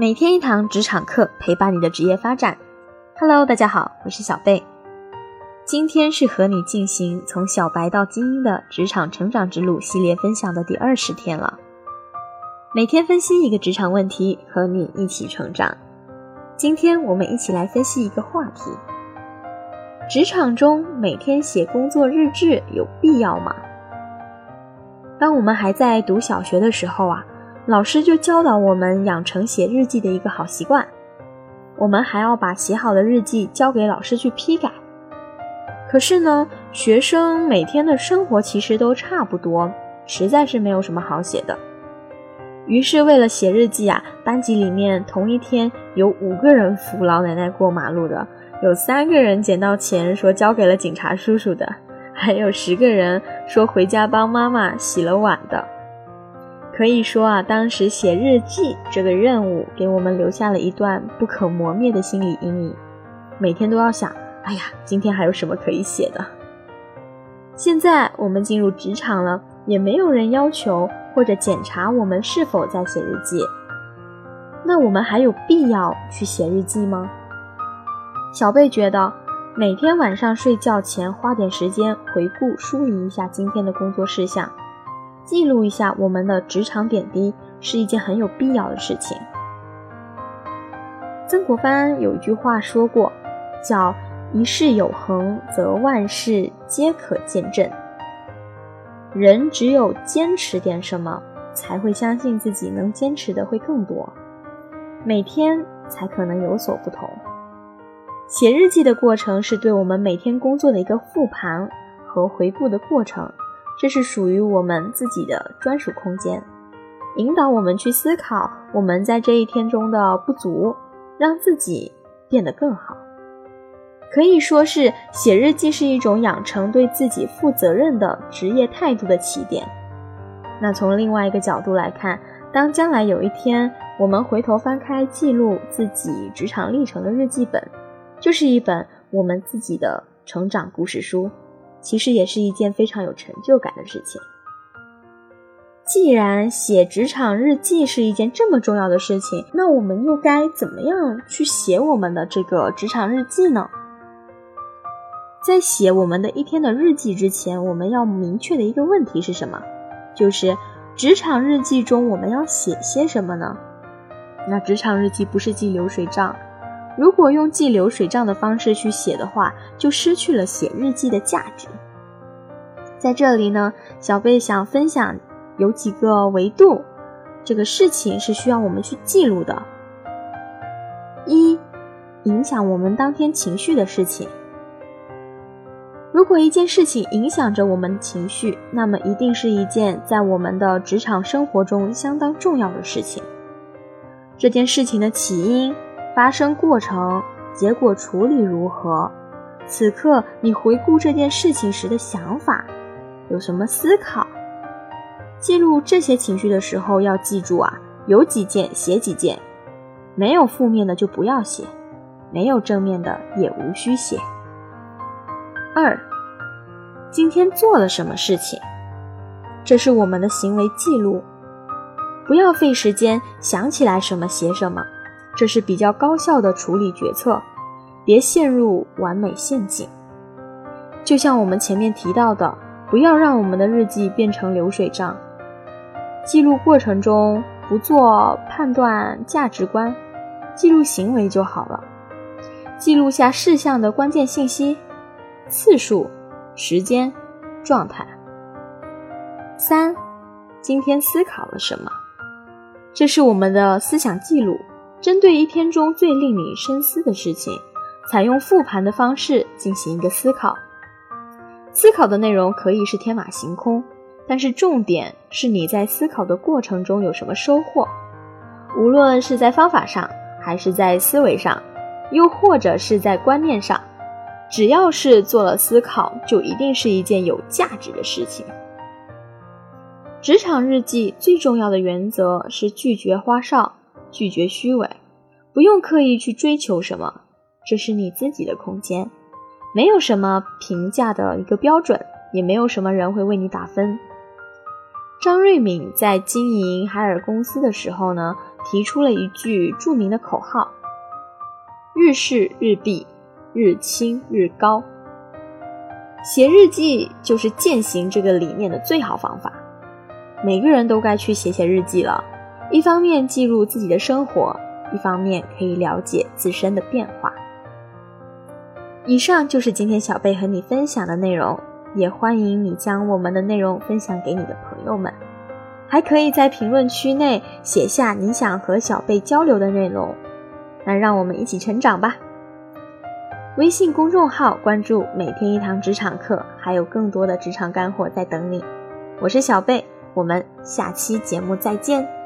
每天一堂职场课，陪伴你的职业发展。Hello，大家好，我是小贝。今天是和你进行从小白到精英的职场成长之路系列分享的第二十天了。每天分析一个职场问题，和你一起成长。今天我们一起来分析一个话题：职场中每天写工作日志有必要吗？当我们还在读小学的时候啊，老师就教导我们养成写日记的一个好习惯。我们还要把写好的日记交给老师去批改。可是呢，学生每天的生活其实都差不多，实在是没有什么好写的。于是为了写日记啊，班级里面同一天有五个人扶老奶奶过马路的，有三个人捡到钱说交给了警察叔叔的。还有十个人说回家帮妈妈洗了碗的，可以说啊，当时写日记这个任务给我们留下了一段不可磨灭的心理阴影，每天都要想，哎呀，今天还有什么可以写的？现在我们进入职场了，也没有人要求或者检查我们是否在写日记，那我们还有必要去写日记吗？小贝觉得。每天晚上睡觉前花点时间回顾梳理一下今天的工作事项，记录一下我们的职场点滴，是一件很有必要的事情。曾国藩有一句话说过，叫“一事有恒，则万事皆可见证”。人只有坚持点什么，才会相信自己能坚持的会更多，每天才可能有所不同。写日记的过程是对我们每天工作的一个复盘和回顾的过程，这是属于我们自己的专属空间，引导我们去思考我们在这一天中的不足，让自己变得更好。可以说是写日记是一种养成对自己负责任的职业态度的起点。那从另外一个角度来看，当将来有一天我们回头翻开记录自己职场历程的日记本。就是一本我们自己的成长故事书，其实也是一件非常有成就感的事情。既然写职场日记是一件这么重要的事情，那我们又该怎么样去写我们的这个职场日记呢？在写我们的一天的日记之前，我们要明确的一个问题是什么？就是职场日记中我们要写些什么呢？那职场日记不是记流水账。如果用记流水账的方式去写的话，就失去了写日记的价值。在这里呢，小贝想分享有几个维度，这个事情是需要我们去记录的。一，影响我们当天情绪的事情。如果一件事情影响着我们情绪，那么一定是一件在我们的职场生活中相当重要的事情。这件事情的起因。发生过程、结果处理如何？此刻你回顾这件事情时的想法，有什么思考？记录这些情绪的时候，要记住啊，有几件写几件，没有负面的就不要写，没有正面的也无需写。二，今天做了什么事情？这是我们的行为记录，不要费时间想起来什么写什么。这是比较高效的处理决策，别陷入完美陷阱。就像我们前面提到的，不要让我们的日记变成流水账。记录过程中不做判断价值观，记录行为就好了。记录下事项的关键信息、次数、时间、状态。三，今天思考了什么？这是我们的思想记录。针对一天中最令你深思的事情，采用复盘的方式进行一个思考。思考的内容可以是天马行空，但是重点是你在思考的过程中有什么收获。无论是在方法上，还是在思维上，又或者是在观念上，只要是做了思考，就一定是一件有价值的事情。职场日记最重要的原则是拒绝花哨。拒绝虚伪，不用刻意去追求什么，这是你自己的空间，没有什么评价的一个标准，也没有什么人会为你打分。张瑞敏在经营海尔公司的时候呢，提出了一句著名的口号：“日事日毕，日清日高。”写日记就是践行这个理念的最好方法。每个人都该去写写日记了，一方面记录自己的生活，一方面可以了解自身的变化。以上就是今天小贝和你分享的内容。也欢迎你将我们的内容分享给你的朋友们，还可以在评论区内写下你想和小贝交流的内容，那让我们一起成长吧。微信公众号关注“每天一堂职场课”，还有更多的职场干货在等你。我是小贝，我们下期节目再见。